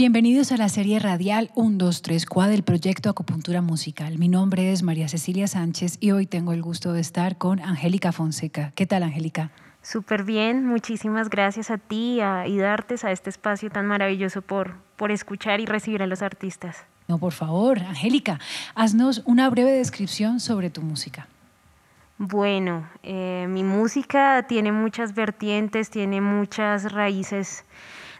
Bienvenidos a la serie radial 1, 2, 3, 4 del proyecto Acupuntura Musical. Mi nombre es María Cecilia Sánchez y hoy tengo el gusto de estar con Angélica Fonseca. ¿Qué tal, Angélica? Súper bien, muchísimas gracias a ti y Dartes, a este espacio tan maravilloso por, por escuchar y recibir a los artistas. No, por favor, Angélica, haznos una breve descripción sobre tu música. Bueno, eh, mi música tiene muchas vertientes, tiene muchas raíces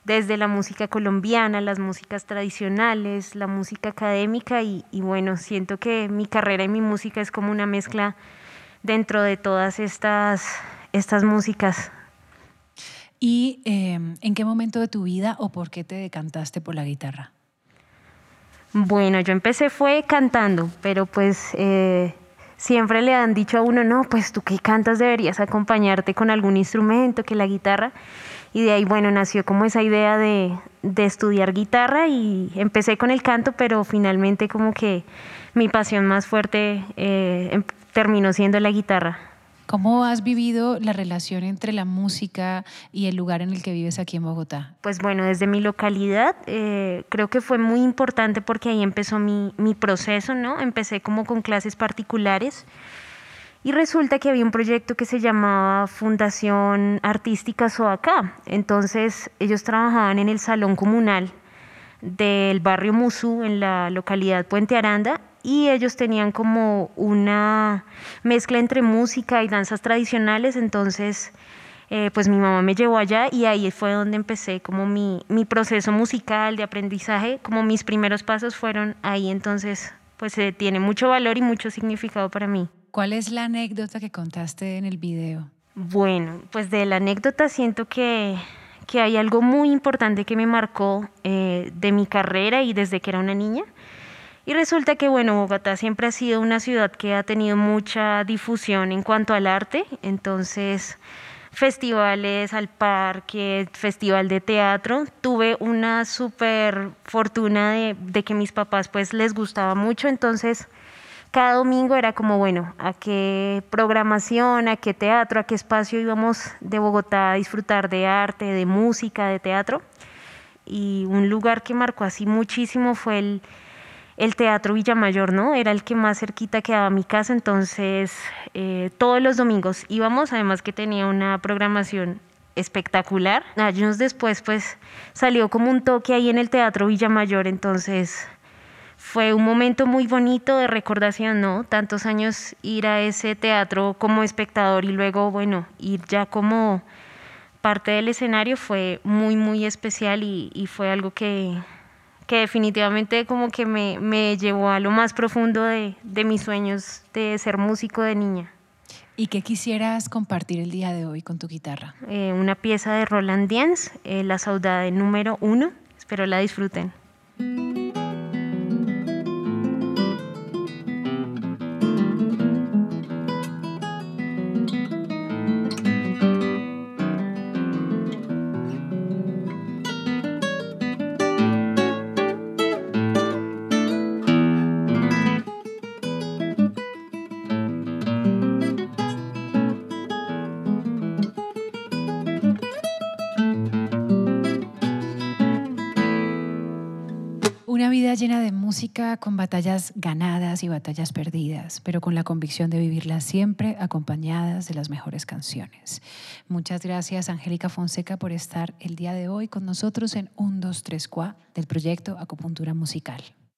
desde la música colombiana, las músicas tradicionales, la música académica y, bueno, siento que mi carrera y mi música es como una mezcla dentro de todas estas, estas músicas. ¿Y em, en qué momento de tu vida o por qué te decantaste por la guitarra? Bueno, yo empecé fue cantando, pero pues eh, siempre le han dicho a uno, no, pues tú que cantas deberías acompañarte con algún instrumento, que la guitarra. Y de ahí, bueno, nació como esa idea de, estudiar guitarra y empecé con el canto, pero finalmente como que mi pasión más fuerte eh, em, terminó siendo la guitarra. ¿Cómo has vivido la relación entre la música y el lugar en el que vives aquí en Bogotá? Pues bueno, desde mi localidad eh, creo que fue muy importante porque ahí empezó mi, mi proceso, ¿no? Empecé como con clases particulares y resulta que había un proyecto que se llamaba Fundación Artística Soacá. Entonces ellos trabajaban en el salón comunal del barrio Musú en la localidad Puente Aranda y ellos tenían como una mezcla entre música y danzas tradicionales. Entonces eh, pues mi mamá me llevó allá y ahí fue donde empecé como mi, proceso musical de aprendizaje, como mis primeros pasos fueron ahí. Entonces pues eh, tiene mucho valor y mucho significado para mí. ¿Cuál es la anécdota que contaste en el video? Bueno, pues de la anécdota siento que, que hay algo muy importante que me marcó eh, de mi carrera y desde que era una niña. Y resulta que, bueno, Bogotá siempre ha sido una ciudad que ha tenido mucha difusión en cuanto al arte, entonces festivales al parque, festival de teatro. Tuve una súper fortuna de, de, que mis papás pues les gustaba mucho, entonces cada domingo era como, bueno, a qué programación, a qué teatro, a qué espacio íbamos de Bogotá a disfrutar de arte, de música, de teatro. Y un lugar que marcó así muchísimo fue el, el Teatro Villamayor, ¿no? Era el que más cerquita quedaba a mi casa, entonces eh, todos los domingos íbamos, además que tenía una programación espectacular. Años después, pues salió como un toque ahí en el Teatro Villamayor, entonces fue un momento muy bonito de recordación, ¿no? Tantos años ir a ese teatro como espectador y luego, bueno, ir ya como parte del escenario fue muy, muy especial y, fue algo que, definitivamente como que me, llevó a lo más profundo de, mis sueños de ser músico de niña. ¿Y qué quisieras compartir el día de hoy con tu guitarra? Eh, una pieza de Roland Diens, eh, La Saudade número uno. Espero la disfruten. Una vida llena de música con batallas ganadas y batallas perdidas, pero con la convicción de vivirlas siempre acompañadas de las mejores canciones. Muchas gracias, Angélica Fonseca, por estar el día de hoy con nosotros en 1, 2, 3, 4 del proyecto Acupuntura Musical.